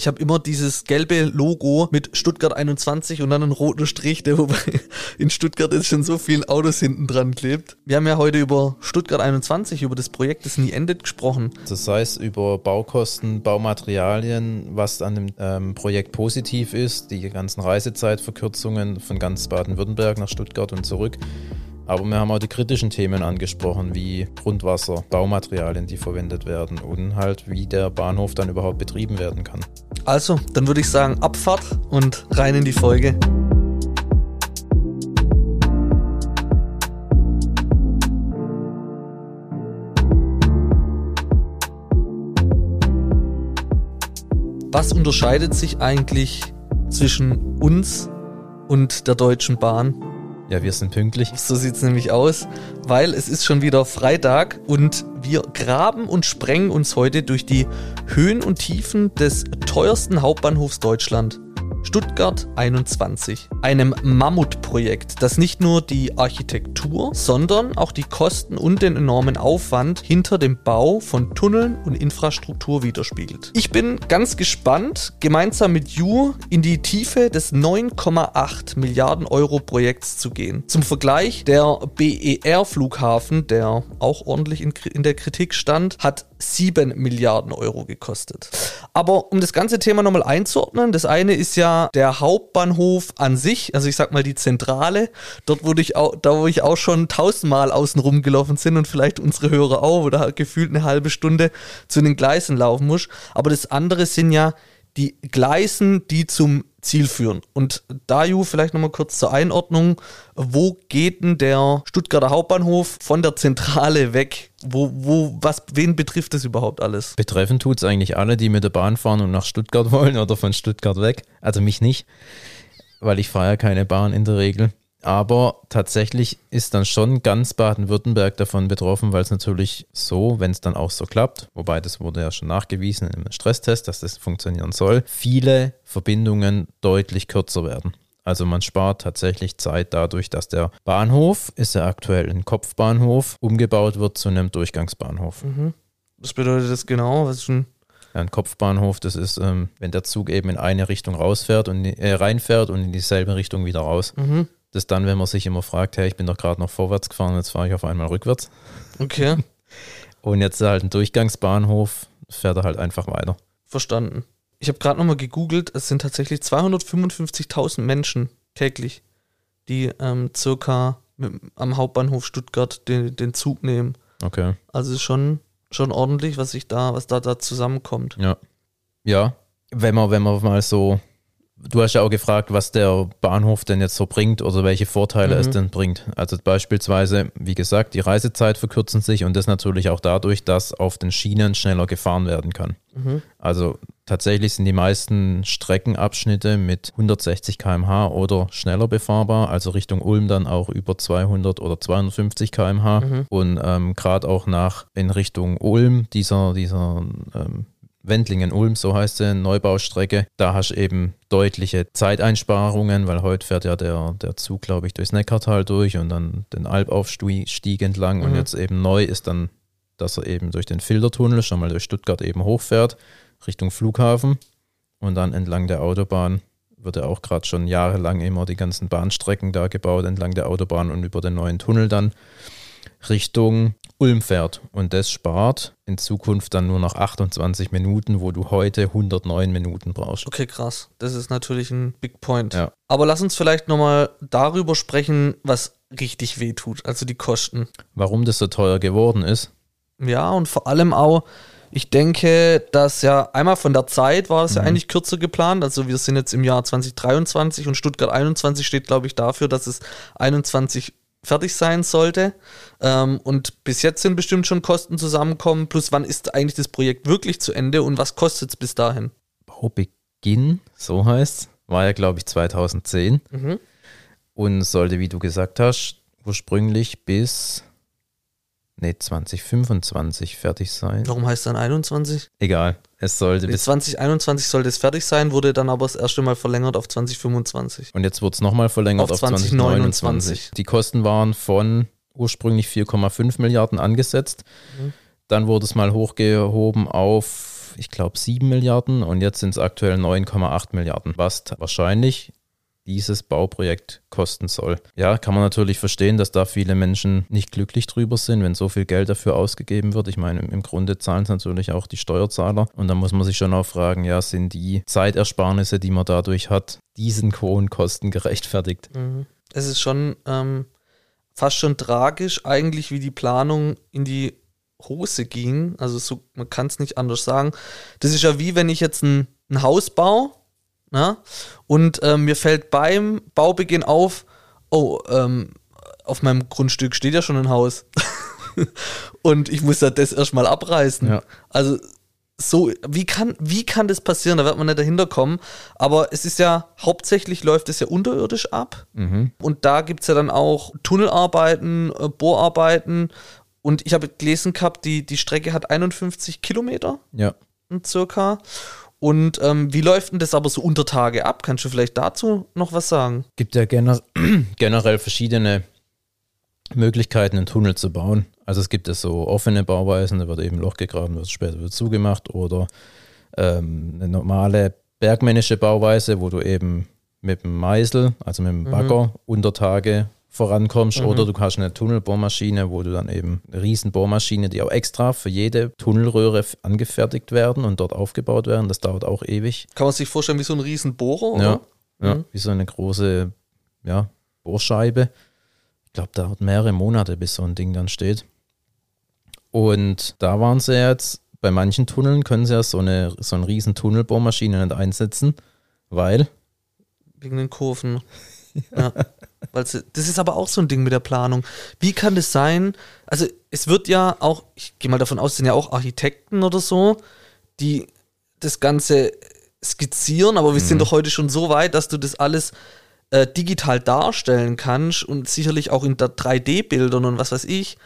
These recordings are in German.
Ich habe immer dieses gelbe Logo mit Stuttgart 21 und dann einen roten Strich, der wobei in Stuttgart jetzt schon so viele Autos hinten dran klebt. Wir haben ja heute über Stuttgart 21, über das Projekt, das nie endet, gesprochen. Das heißt über Baukosten, Baumaterialien, was an dem ähm, Projekt positiv ist, die ganzen Reisezeitverkürzungen von ganz Baden-Württemberg nach Stuttgart und zurück. Aber wir haben auch die kritischen Themen angesprochen, wie Grundwasser, Baumaterialien, die verwendet werden und halt, wie der Bahnhof dann überhaupt betrieben werden kann. Also, dann würde ich sagen, Abfahrt und rein in die Folge. Was unterscheidet sich eigentlich zwischen uns und der Deutschen Bahn? Ja, wir sind pünktlich. So sieht's nämlich aus, weil es ist schon wieder Freitag und wir graben und sprengen uns heute durch die Höhen und Tiefen des teuersten Hauptbahnhofs Deutschland. Stuttgart 21. Einem Mammutprojekt, das nicht nur die Architektur, sondern auch die Kosten und den enormen Aufwand hinter dem Bau von Tunneln und Infrastruktur widerspiegelt. Ich bin ganz gespannt, gemeinsam mit You in die Tiefe des 9,8 Milliarden Euro Projekts zu gehen. Zum Vergleich, der BER-Flughafen, der auch ordentlich in, in der Kritik stand, hat 7 Milliarden Euro gekostet. Aber um das ganze Thema nochmal einzuordnen, das eine ist ja der Hauptbahnhof an sich, also ich sag mal die Zentrale, dort wo ich auch, da wo ich auch schon tausendmal außen rumgelaufen sind und vielleicht unsere Hörer auch, oder gefühlt eine halbe Stunde zu den Gleisen laufen muss. Aber das andere sind ja die Gleisen, die zum Ziel führen. Und da, Ju, vielleicht nochmal kurz zur Einordnung. Wo geht denn der Stuttgarter Hauptbahnhof von der Zentrale weg? Wo, wo, was, wen betrifft das überhaupt alles? Betreffen tut es eigentlich alle, die mit der Bahn fahren und nach Stuttgart wollen oder von Stuttgart weg. Also mich nicht, weil ich fahre ja keine Bahn in der Regel. Aber tatsächlich ist dann schon ganz Baden-Württemberg davon betroffen, weil es natürlich so, wenn es dann auch so klappt, wobei das wurde ja schon nachgewiesen im Stresstest, dass das funktionieren soll, viele Verbindungen deutlich kürzer werden. Also man spart tatsächlich Zeit dadurch, dass der Bahnhof, ist ja aktuell ein Kopfbahnhof, umgebaut wird zu einem Durchgangsbahnhof. Mhm. Was bedeutet das genau? Was ein ja, ein Kopfbahnhof, das ist, ähm, wenn der Zug eben in eine Richtung rausfährt und äh, reinfährt und in dieselbe Richtung wieder raus. Mhm. Das dann, wenn man sich immer fragt, hey, ich bin doch gerade noch vorwärts gefahren, jetzt fahre ich auf einmal rückwärts. Okay. Und jetzt ist halt ein Durchgangsbahnhof, fährt er halt einfach weiter. Verstanden. Ich habe gerade nochmal gegoogelt, es sind tatsächlich 255.000 Menschen täglich, die ähm, circa mit, am Hauptbahnhof Stuttgart den, den Zug nehmen. Okay. Also ist schon, schon ordentlich, was sich da, was da, da zusammenkommt. Ja. Ja. Wenn man, wenn man mal so Du hast ja auch gefragt, was der Bahnhof denn jetzt so bringt oder welche Vorteile mhm. es denn bringt. Also beispielsweise, wie gesagt, die Reisezeit verkürzen sich und das natürlich auch dadurch, dass auf den Schienen schneller gefahren werden kann. Mhm. Also tatsächlich sind die meisten Streckenabschnitte mit 160 km/h oder schneller befahrbar, also Richtung Ulm dann auch über 200 oder 250 km/h Mhm. und ähm, gerade auch nach in Richtung Ulm dieser dieser ähm, Wendlingen-Ulm, so heißt sie, Neubaustrecke. Da hast du eben deutliche Zeiteinsparungen, weil heute fährt ja der, der Zug, glaube ich, durchs Neckartal durch und dann den Albaufstieg entlang. Mhm. Und jetzt eben neu ist dann, dass er eben durch den Filtertunnel schon mal durch Stuttgart eben hochfährt, Richtung Flughafen. Und dann entlang der Autobahn wird ja auch gerade schon jahrelang immer die ganzen Bahnstrecken da gebaut, entlang der Autobahn und über den neuen Tunnel dann Richtung Ulm fährt. Und das spart in Zukunft dann nur noch 28 Minuten, wo du heute 109 Minuten brauchst. Okay, krass. Das ist natürlich ein Big Point. Ja. Aber lass uns vielleicht nochmal darüber sprechen, was richtig weh tut, also die Kosten. Warum das so teuer geworden ist? Ja, und vor allem auch, ich denke, dass ja einmal von der Zeit war es ja Mhm. eigentlich kürzer geplant. Also wir sind jetzt im Jahr 2023 und Stuttgart 21 steht, glaube ich, dafür, dass es 21 fertig sein sollte. Ähm, und bis jetzt sind bestimmt schon Kosten zusammenkommen. Plus, wann ist eigentlich das Projekt wirklich zu Ende und was kostet es bis dahin? Baubeginn, so heißt war ja, glaube ich, 2010 Mhm. und sollte, wie du gesagt hast, ursprünglich bis nee, 2025 fertig sein. Warum heißt dann 21? Egal, es sollte Bis bis 2021 sollte es fertig sein, wurde dann aber das erste Mal verlängert auf 2025. Und jetzt wurde es nochmal verlängert Auf auf, 2029. 2029. Die Kosten waren von ursprünglich 4,5 Milliarden angesetzt. Mhm. Dann wurde es mal hochgehoben auf, ich glaube, 7 Milliarden und jetzt sind es aktuell 9,8 Milliarden, was wahrscheinlich dieses Bauprojekt kosten soll. Ja, kann man natürlich verstehen, dass da viele Menschen nicht glücklich drüber sind, wenn so viel Geld dafür ausgegeben wird. Ich meine, im Grunde zahlen es natürlich auch die Steuerzahler. Und da muss man sich schon auch fragen, ja, sind die Zeitersparnisse, die man dadurch hat, diesen hohen Kosten gerechtfertigt? Mhm. Es ist schon ähm, fast schon tragisch, eigentlich, wie die Planung in die Hose ging. Also so, man kann es nicht anders sagen. Das ist ja wie wenn ich jetzt ein, ein Haus baue na? und äh, mir fällt beim Baubeginn auf, oh, ähm, auf meinem Grundstück steht ja schon ein Haus. und ich muss ja das erstmal abreißen. Ja. Also so, wie kann, wie kann das passieren? Da wird man nicht dahinter kommen. Aber es ist ja, hauptsächlich läuft es ja unterirdisch ab. Mhm. Und da gibt es ja dann auch Tunnelarbeiten, äh, Bohrarbeiten. Und ich habe gelesen gehabt, die, die Strecke hat 51 Kilometer Ja. circa. Und ähm, wie läuft denn das aber so unter Tage ab? Kannst du vielleicht dazu noch was sagen? gibt ja gener generell verschiedene Möglichkeiten, einen Tunnel zu bauen. Also es gibt ja so offene Bauweisen, da wird eben ein Loch gegraben, wird später wieder zugemacht oder ähm, eine normale bergmännische Bauweise, wo du eben mit dem Meißel, also mit dem Bagger, unter Tage vorankommst oder du hast eine Tunnelbohrmaschine, wo du dann eben eine riesen Bohrmaschine, die auch extra für jede Tunnelröhre angefertigt werden und dort aufgebaut werden. Das dauert auch ewig. Kann man sich vorstellen wie so ein Riesenbohrer? Oder? Ja, ja Mhm. wie so eine große ja, Bohrscheibe. Ich glaube, dauert mehrere Monate, bis so ein Ding dann steht. Und da waren sie jetzt, bei manchen Tunneln können sie ja so eine, so eine riesen Tunnelbohrmaschine nicht einsetzen, weil, Wegen den Kurven. Ja. Weil sie, das ist aber auch so ein Ding mit der Planung. Wie kann das sein? Also, es wird ja auch, ich gehe mal davon aus, es sind ja auch Architekten oder so, die das Ganze skizzieren, aber wir sind doch heute schon so weit, dass du das alles äh, digital darstellen kannst und sicherlich auch in der 3D-Bildern und was weiß ich.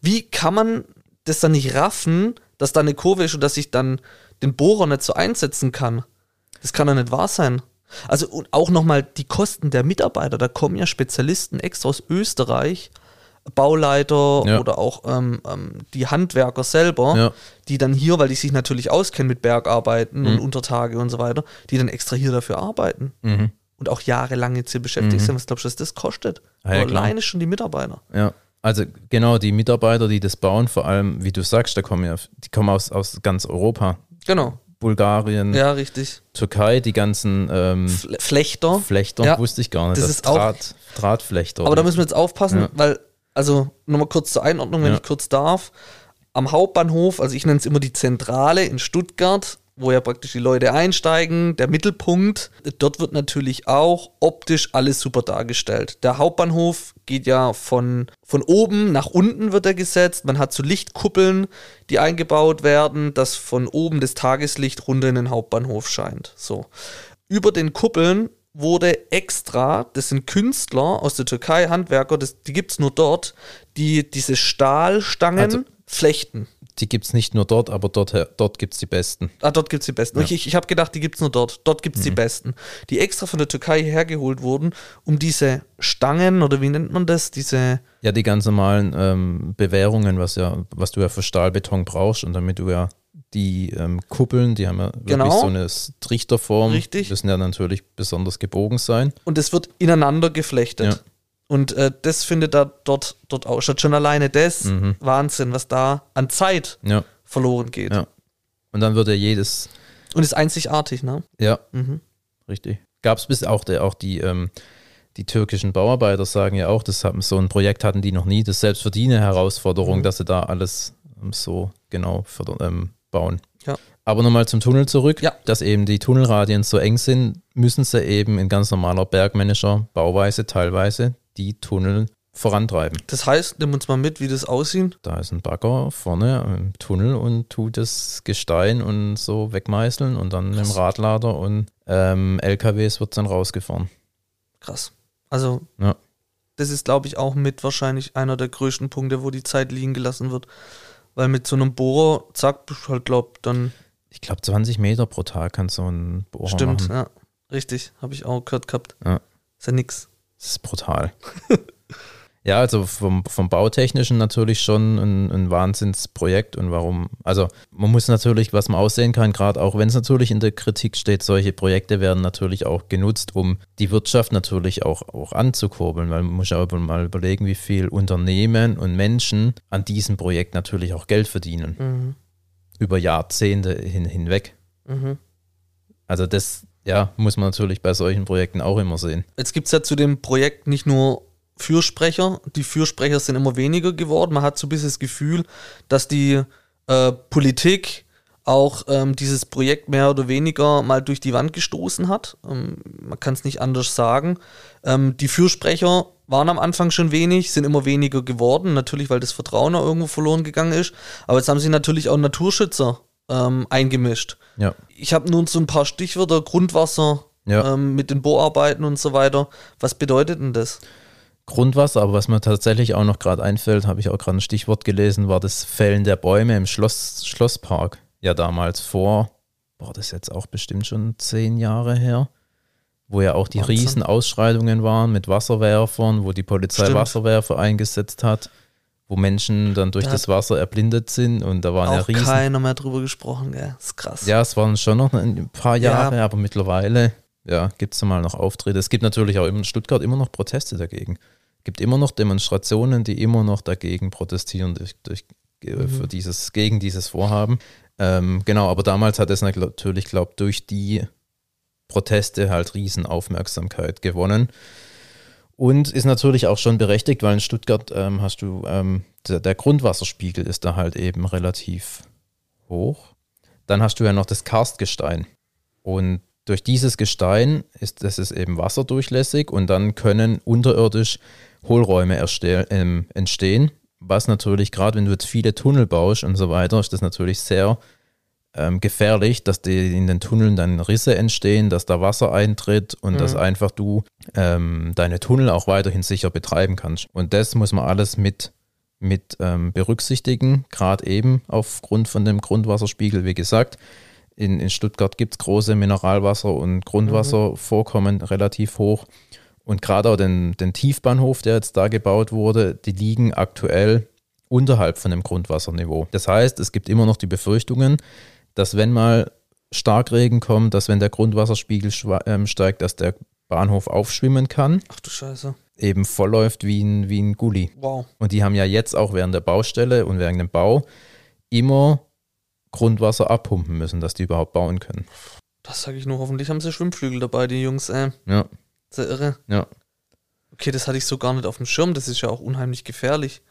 Wie kann man das dann nicht raffen, dass da eine Kurve ist und dass ich dann den Bohrer nicht so einsetzen kann? Das kann doch nicht wahr sein. Also und auch nochmal die Kosten der Mitarbeiter. Da kommen ja Spezialisten extra aus Österreich, Bauleiter Ja. oder auch ähm, ähm, die Handwerker selber, Ja. die dann hier, weil die sich natürlich auskennen mit Bergarbeiten und Mhm. Untertage und so weiter, die dann extra hier dafür arbeiten mhm, und auch jahrelang jetzt hier beschäftigt Mhm. sind. Was glaubst du, dass das kostet? Ah, ja, alleine schon die Mitarbeiter. ja. Also genau, die Mitarbeiter, die das bauen, vor allem, wie du sagst, da kommen ja, die kommen aus, aus ganz Europa. Genau. Bulgarien, Ja, richtig. Türkei, die ganzen ähm, Fle- Flechter. Flechter, Ja, wusste ich gar nicht. das Das ist auch- Draht, Drahtflechter. Aber da müssen wir jetzt aufpassen, Ja. weil, also nochmal kurz zur Einordnung, wenn ich kurz darf. Am Hauptbahnhof, also ich nenne es immer die Zentrale in Stuttgart, wo ja praktisch die Leute einsteigen, der Mittelpunkt. Dort wird natürlich auch optisch alles super dargestellt. Der Hauptbahnhof geht ja von, von oben nach unten wird er gesetzt. Man hat so Lichtkuppeln, die eingebaut werden, dass von oben das Tageslicht runter in den Hauptbahnhof scheint. So. Über den Kuppeln wurde extra, das sind Künstler aus der Türkei, Handwerker, das, die gibt es nur dort, die diese Stahlstangen Also- flechten. Die gibt es nicht nur dort, aber dort, dort gibt es die besten. Ah, dort gibt es die besten. Ja. Ich, ich, habe gedacht, die gibt es nur dort. Dort gibt es die besten. Die extra von der Türkei hergeholt wurden, um diese Stangen oder wie nennt man das? Diese, Ja, die ganz normalen ähm, Bewährungen, was ja, was du ja für Stahlbeton brauchst und damit du ja die ähm, Kuppeln, die haben ja wirklich Genau. so eine Trichterform, Richtig. müssen ja natürlich besonders gebogen sein. und es wird ineinander geflechtet. Ja. Und äh, das findet da dort, dort auch statt. Schon alleine das, Mhm. Wahnsinn, was da an Zeit Ja, verloren geht. Ja. und dann wird ja jedes, Und ist einzigartig, ne? ja, Mhm. richtig. Gab es bis auch, der, auch die, ähm, die türkischen Bauarbeiter sagen ja auch, das haben, so ein Projekt hatten die noch nie, das selbst für die eine Herausforderung, Mhm. dass sie da alles ähm, so genau förder- ähm, bauen. Ja. Aber nochmal zum Tunnel zurück, Ja. dass eben die Tunnelradien so eng sind, müssen sie eben in ganz normaler bergmännischer Bauweise teilweise die Tunnel vorantreiben. Das heißt, nimm uns mal mit, wie das aussieht. Da ist ein Bagger vorne im Tunnel und tut das Gestein und so wegmeißeln und dann Krass. im Radlader und ähm, LKWs wird dann rausgefahren. Krass. Also, Ja. das ist, glaube ich, auch mit wahrscheinlich einer der größten Punkte, wo die Zeit liegen gelassen wird. Weil mit so einem Bohrer, zack, halt, glaub, dann Ich glaube 20 Meter pro Tag kann so ein Bohrer stimmt, machen. ja. Richtig, habe ich auch gehört gehabt. Ja. Ist ja nix. Das ist brutal. Ja, also vom, vom Bautechnischen natürlich schon ein, ein Wahnsinnsprojekt und warum, also man muss natürlich, was man aussehen kann, gerade auch wenn es natürlich in der Kritik steht, solche Projekte werden natürlich auch genutzt, um die Wirtschaft natürlich auch, auch anzukurbeln, weil man muss ja mal überlegen, wie viel Unternehmen und Menschen an diesem Projekt natürlich auch Geld verdienen. Mhm. Über Jahrzehnte hin, hinweg. Mhm. Also das, ja, muss man natürlich bei solchen Projekten auch immer sehen. Jetzt gibt es ja zu dem Projekt nicht nur Fürsprecher, die Fürsprecher sind immer weniger geworden. Man hat so ein bisschen das Gefühl, dass die äh, Politik auch ähm, dieses Projekt mehr oder weniger mal durch die Wand gestoßen hat. Ähm, man kann es nicht anders sagen. Ähm, die Fürsprecher waren am Anfang schon wenig, sind immer weniger geworden, natürlich, weil das Vertrauen auch irgendwo verloren gegangen ist. Aber jetzt haben sie natürlich auch Naturschützer ähm, eingemischt. Ja. Ich habe nun so ein paar Stichwörter, Grundwasser Ja. ähm, mit den Bohrarbeiten und so weiter. Was bedeutet denn das? Grundwasser, aber was mir tatsächlich auch noch gerade einfällt, habe ich auch gerade ein Stichwort gelesen, war das Fällen der Bäume im Schloss, Schlosspark. Ja, damals vor, boah, das ist jetzt auch bestimmt schon zehn Jahre her, wo ja auch die Wahnsinn. riesen Ausschreitungen waren mit Wasserwerfern, wo die Polizei Stimmt. Wasserwerfer eingesetzt hat, wo Menschen dann durch Da das Wasser erblindet sind und da waren ja Auch riesen. keiner mehr drüber gesprochen, gell? Das ist krass. Ja, es waren schon noch ein paar Ja. Jahre, aber mittlerweile ja, gibt es mal noch Auftritte. Es gibt natürlich auch in Stuttgart immer noch Proteste dagegen. Es gibt immer noch Demonstrationen, die immer noch dagegen protestieren durch, durch, äh, Mhm. für dieses, gegen dieses Vorhaben. Ähm, genau, aber damals hat es natürlich, glaube ich, durch die Proteste halt riesen Aufmerksamkeit gewonnen. Und ist natürlich auch schon berechtigt, weil in Stuttgart ähm, hast du, ähm, der, der Grundwasserspiegel ist da halt eben relativ hoch. Dann hast du ja noch das Karstgestein. Und durch dieses Gestein ist das ist eben wasserdurchlässig und dann können unterirdisch Hohlräume ähm, entstehen. Was natürlich, gerade wenn du jetzt viele Tunnel baust und so weiter, ist das natürlich sehr ähm, gefährlich, dass die in den Tunneln dann Risse entstehen, dass da Wasser eintritt und dass einfach du ähm, deine Tunnel auch weiterhin sicher betreiben kannst. Und das muss man alles mit, mit ähm, berücksichtigen, gerade eben aufgrund von dem Grundwasserspiegel, wie gesagt. In, in Stuttgart gibt es große Mineralwasser- und Grundwasservorkommen relativ hoch. Und gerade auch den, den Tiefbahnhof, der jetzt da gebaut wurde, die liegen aktuell unterhalb von dem Grundwasserniveau. Das heißt, es gibt immer noch die Befürchtungen, dass wenn mal Starkregen kommt, dass wenn der Grundwasserspiegel ähm, steigt, dass der Bahnhof aufschwimmen kann, Ach du Scheiße. eben vollläuft wie ein, wie ein Gully. Wow. Und die haben ja jetzt auch während der Baustelle und während dem Bau immer Grundwasser abpumpen müssen, dass die überhaupt bauen können. Das sage ich nur. Hoffentlich haben sie Schwimmflügel dabei, die Jungs. Äh, Ja, sehr irre. ja, Okay, das hatte ich so gar nicht auf dem Schirm. Das ist ja auch unheimlich gefährlich.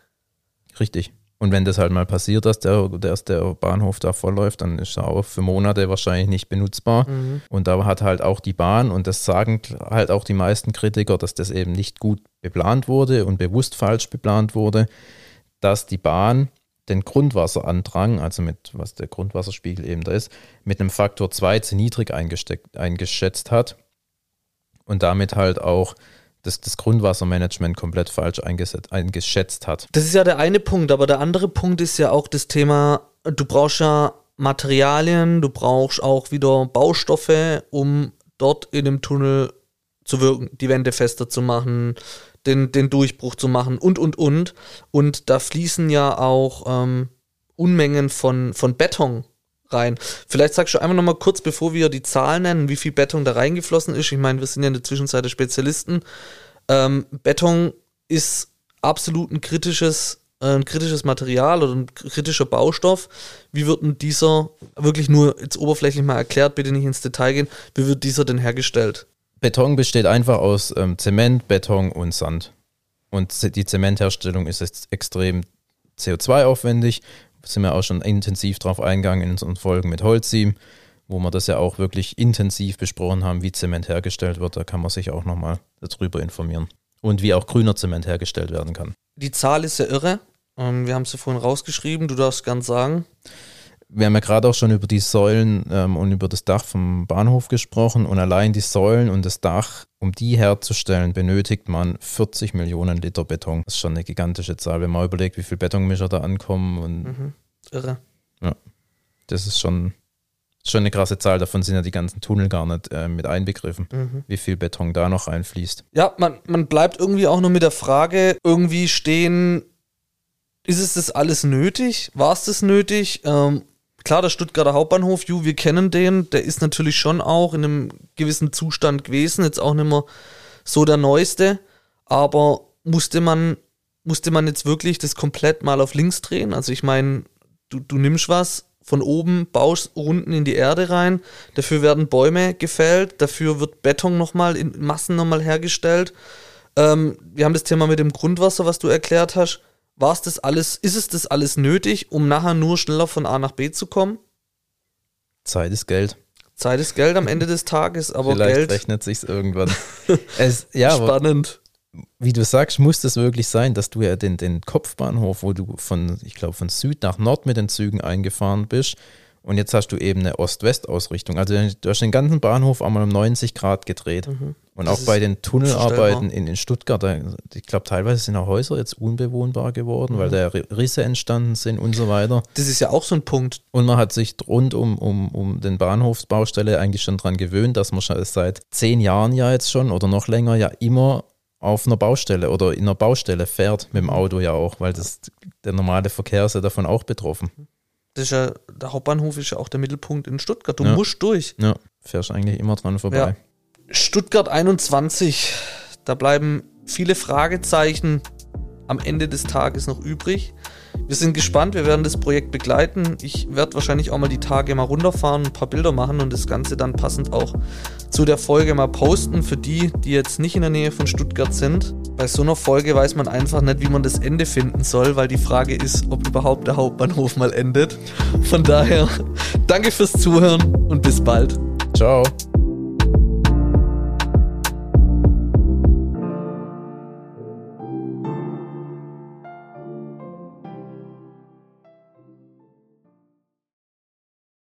richtig. Und wenn das halt mal passiert, dass der, dass der Bahnhof da vollläuft, dann ist er auch für Monate wahrscheinlich nicht benutzbar. Mhm. Und da hat halt auch die Bahn, und das sagen halt auch die meisten Kritiker, dass das eben nicht gut beplant wurde und bewusst falsch beplant wurde, dass die Bahn den Grundwasserandrang, also mit was der Grundwasserspiegel eben da ist, mit einem Faktor 2 zu niedrig eingesteckt, eingeschätzt hat und damit halt auch das, das Grundwassermanagement komplett falsch eingeschätzt hat. Das ist ja der eine Punkt, aber der andere Punkt ist ja auch das Thema, du brauchst ja Materialien, du brauchst auch wieder Baustoffe, um dort in dem Tunnel zu wirken, die Wände fester zu machen, den, den Durchbruch zu machen und, und, und. Und da fließen ja auch ähm, Unmengen von, von Beton rein. Vielleicht sagst du einfach nochmal kurz, bevor wir die Zahlen nennen, wie viel Beton da reingeflossen ist. Ich meine, wir sind ja in der Zwischenzeit Spezialisten. Ähm, Beton ist absolut ein kritisches, äh, ein kritisches Material oder ein kritischer Baustoff. Wie wird denn dieser, wirklich nur jetzt oberflächlich mal erklärt, bitte nicht ins Detail gehen, wie wird dieser denn hergestellt? Beton besteht einfach aus ähm, Zement, Beton und Sand. Und die Zementherstellung ist extrem CO2-aufwendig. Sind wir auch schon intensiv drauf eingegangen in unseren Folgen mit Holzim, wo wir das ja auch wirklich intensiv besprochen haben, wie Zement hergestellt wird. Da kann man sich auch nochmal darüber informieren. Und wie auch grüner Zement hergestellt werden kann. Die Zahl ist ja irre. Ähm, wir haben sie vorhin rausgeschrieben, du darfst gern sagen. Wir haben ja gerade auch schon über die Säulen ähm, und über das Dach vom Bahnhof gesprochen und allein die Säulen und das Dach, um die herzustellen, benötigt man 40 Millionen Liter Beton. Das ist schon eine gigantische Zahl, wenn man überlegt, wie viel Betonmischer da ankommen und Mhm. Irre. das ist schon, Schon eine krasse Zahl, davon sind ja die ganzen Tunnel gar nicht äh, mit einbegriffen, Mhm. wie viel Beton da noch reinfließt. Ja, man, man bleibt irgendwie auch nur mit der Frage irgendwie stehen, ist es das alles nötig? War es das nötig? Ähm, klar, der Stuttgarter Hauptbahnhof, Ju, wir kennen den, der ist natürlich schon auch in einem gewissen Zustand gewesen, jetzt auch nicht mehr so der neueste, aber musste man, musste man jetzt wirklich das komplett mal auf links drehen? Also ich meine, du, du nimmst was von oben, baust unten in die Erde rein, dafür werden Bäume gefällt, dafür wird Beton nochmal in Massen nochmal hergestellt. Ähm, wir haben das Thema mit dem Grundwasser, was du erklärt hast. War es das alles, ist es das alles nötig, um nachher nur schneller von A nach B zu kommen? Zeit ist Geld. Zeit ist Geld am Ende des Tages, aber Vielleicht Geld rechnet sich's irgendwann. es, ja, aber spannend. wie du sagst, muss das wirklich sein, dass du ja den, den Kopfbahnhof, wo du von, ich glaube, von Süd nach Nord mit den Zügen eingefahren bist und jetzt hast du eben eine Ost-West-Ausrichtung. Also du hast den ganzen Bahnhof einmal um 90 Grad gedreht. Und Das auch bei den Tunnelarbeiten in, in Stuttgart, da, ich glaube, teilweise sind auch Häuser jetzt unbewohnbar geworden, weil da Ri- Risse entstanden sind und so weiter. Das ist ja auch so ein Punkt. Und man hat sich rund um, um, um den Bahnhofsbaustelle eigentlich schon dran gewöhnt, dass man schon seit zehn Jahren ja jetzt schon oder noch länger ja immer auf einer Baustelle oder in einer Baustelle fährt, mit dem Auto ja auch, weil das, der normale Verkehr ist ja davon auch betroffen. Das ist ja, der Hauptbahnhof ist ja auch der Mittelpunkt in Stuttgart. Du Ja. musst durch. Ja, fährst eigentlich immer dran vorbei. Ja. Stuttgart 21, da bleiben viele Fragezeichen am Ende des Tages noch übrig. Wir sind gespannt, wir werden das Projekt begleiten. Ich werde wahrscheinlich auch mal die Tage mal runterfahren, ein paar Bilder machen und das Ganze dann passend auch zu der Folge mal posten. Für die, die jetzt nicht in der Nähe von Stuttgart sind. Bei so einer Folge weiß man einfach nicht, wie man das Ende finden soll, weil die Frage ist, ob überhaupt der Hauptbahnhof mal endet. Von daher, danke fürs Zuhören und bis bald. Ciao.